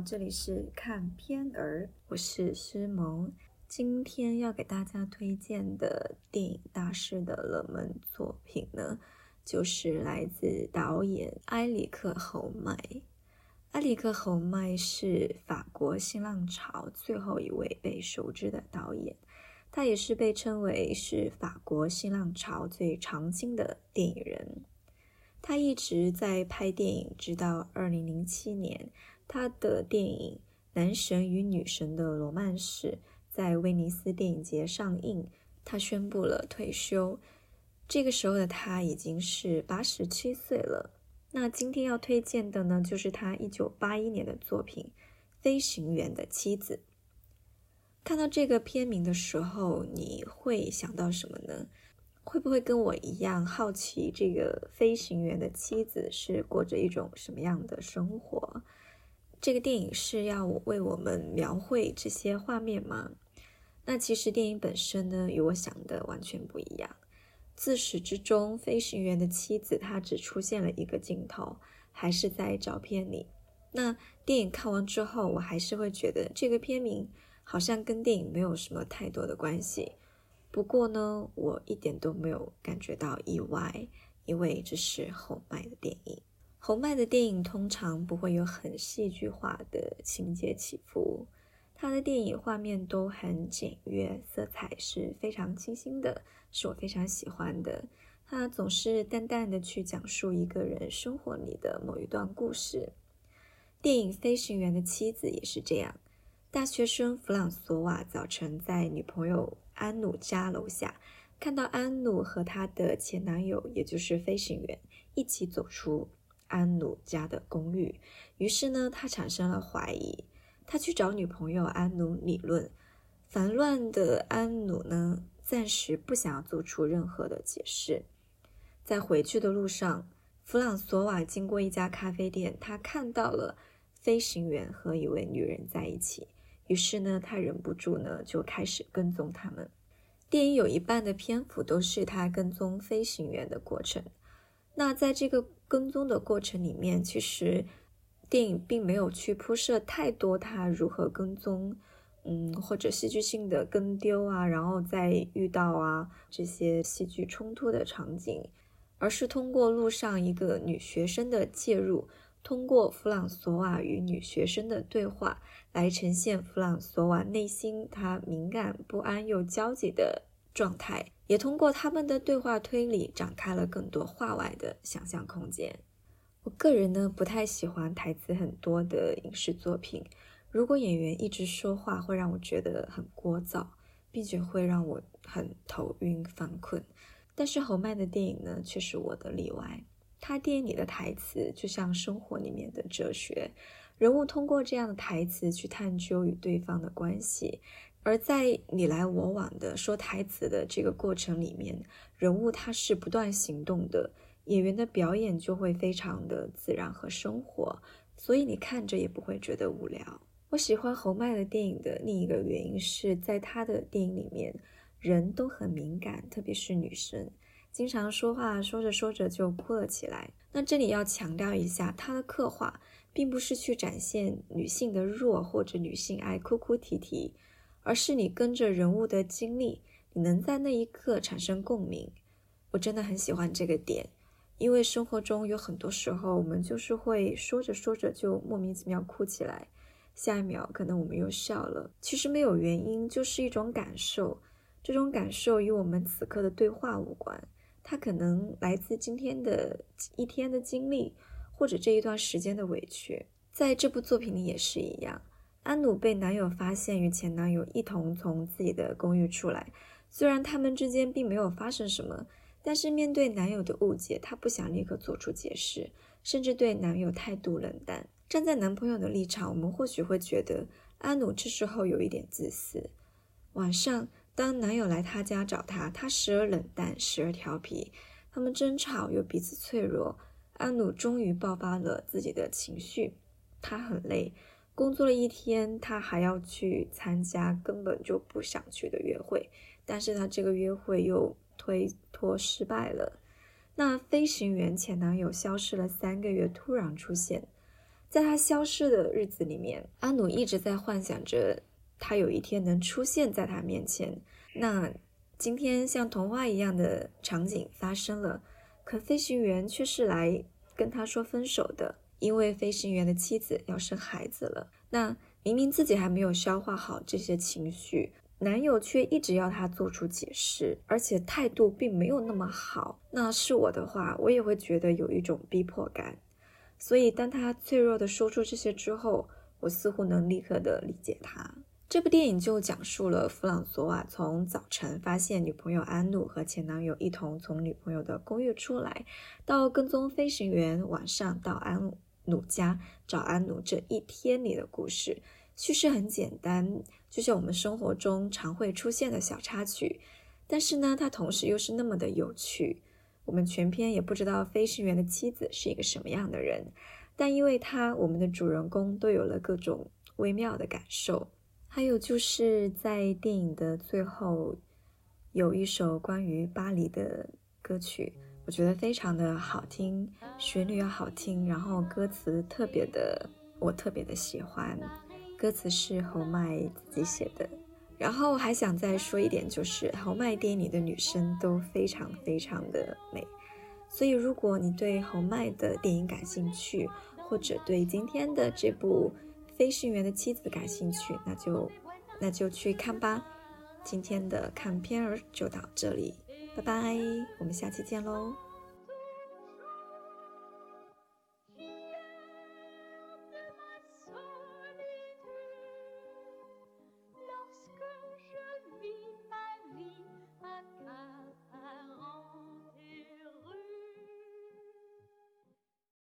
这里是看片儿，我是诗萌。今天要给大家推荐的电影大师的冷门作品呢，就是来自导演埃里克·侯麦。埃里克·侯麦是法国新浪潮最后一位被熟知的导演，他也是被称为是法国新浪潮最长青的电影人。他一直在拍电影，直到二零零七年。他的电影《男神与女神的罗曼史》在威尼斯电影节上映，他宣布了退休。这个时候的他已经是八十七岁了。那今天要推荐的呢，就是他一九八一年的作品《飞行员的妻子》。看到这个片名的时候，你会想到什么呢？会不会跟我一样好奇这个飞行员的妻子是过着一种什么样的生活？这个电影是要为我们描绘这些画面吗？那其实电影本身呢，与我想的完全不一样。自始至终，飞行员的妻子她只出现了一个镜头，还是在照片里。那电影看完之后，我还是会觉得这个片名好像跟电影没有什么太多的关系。不过呢，我一点都没有感觉到意外，因为这是后麦的电影。侯麦的电影通常不会有很戏剧化的情节起伏，他的电影画面都很简约，色彩是非常清新的，是我非常喜欢的。他总是淡淡的去讲述一个人生活里的某一段故事。电影《飞行员的妻子》也是这样。大学生弗朗索瓦早晨在女朋友安努家楼下，看到安努和她的前男友，也就是飞行员，一起走出。安努家的公寓，于是呢，他产生了怀疑。他去找女朋友安努理论。烦乱的安努呢，暂时不想要做出任何的解释。在回去的路上，弗朗索瓦经过一家咖啡店，他看到了飞行员和一位女人在一起。于是呢，他忍不住呢，就开始跟踪他们。电影有一半的篇幅都是他跟踪飞行员的过程。那在这个跟踪的过程里面，其实电影并没有去铺设太多他如何跟踪，嗯，或者戏剧性的跟丢啊，然后再遇到啊这些戏剧冲突的场景，而是通过路上一个女学生的介入，通过弗朗索瓦与女学生的对话，来呈现弗朗索瓦内心他敏感、不安又焦急的状态。也通过他们的对话推理，展开了更多话外的想象空间。我个人呢，不太喜欢台词很多的影视作品。如果演员一直说话，会让我觉得很聒噪，并且会让我很头晕犯困。但是侯麦的电影呢，却是我的例外。他电影里的台词就像生活里面的哲学，人物通过这样的台词去探究与对方的关系。而在你来我往的说台词的这个过程里面，人物他是不断行动的，演员的表演就会非常的自然和生活，所以你看着也不会觉得无聊。我喜欢侯麦的电影的另一个原因是在他的电影里面，人都很敏感，特别是女生，经常说话说着说着就哭了起来。那这里要强调一下，他的刻画并不是去展现女性的弱或者女性爱哭哭啼啼。而是你跟着人物的经历，你能在那一刻产生共鸣。我真的很喜欢这个点，因为生活中有很多时候，我们就是会说着说着就莫名其妙哭起来，下一秒可能我们又笑了。其实没有原因，就是一种感受。这种感受与我们此刻的对话无关，它可能来自今天的一天的经历，或者这一段时间的委屈。在这部作品里也是一样。安努被男友发现与前男友一同从自己的公寓出来，虽然他们之间并没有发生什么，但是面对男友的误解，她不想立刻做出解释，甚至对男友态度冷淡。站在男朋友的立场，我们或许会觉得安努这时候有一点自私。晚上，当男友来她家找她，她时而冷淡，时而调皮，他们争吵又彼此脆弱。安努终于爆发了自己的情绪，她很累。工作了一天，他还要去参加根本就不想去的约会，但是他这个约会又推脱失败了。那飞行员前男友消失了三个月，突然出现在他消失的日子里面，阿努一直在幻想着他有一天能出现在他面前。那今天像童话一样的场景发生了，可飞行员却是来跟他说分手的，因为飞行员的妻子要生孩子了。那明明自己还没有消化好这些情绪。男友却一直要她做出解释，而且态度并没有那么好。那是我的话，我也会觉得有一种逼迫感。所以，当他脆弱的说出这些之后，我似乎能立刻的理解他。这部电影就讲述了弗朗索瓦从早晨发现女朋友安努和前男友一同从女朋友的公寓出来，到跟踪飞行员晚上到安努家找安努这一天里的故事。叙事很简单，就像我们生活中常会出现的小插曲，但是呢，它同时又是那么的有趣。我们全篇也不知道飞行员的妻子是一个什么样的人，但因为他，我们的主人公都有了各种微妙的感受。还有就是在电影的最后，有一首关于巴黎的歌曲，我觉得非常的好听，旋律也好听，然后歌词特别的，我特别的喜欢。歌词是侯麦自己写的，然后还想再说一点，就是侯麦电影里的女生都非常非常的美，所以如果你对侯麦的电影感兴趣，或者对今天的这部《飞行员的妻子》感兴趣，那就那就去看吧。今天的看片儿就到这里，拜拜，我们下期见喽。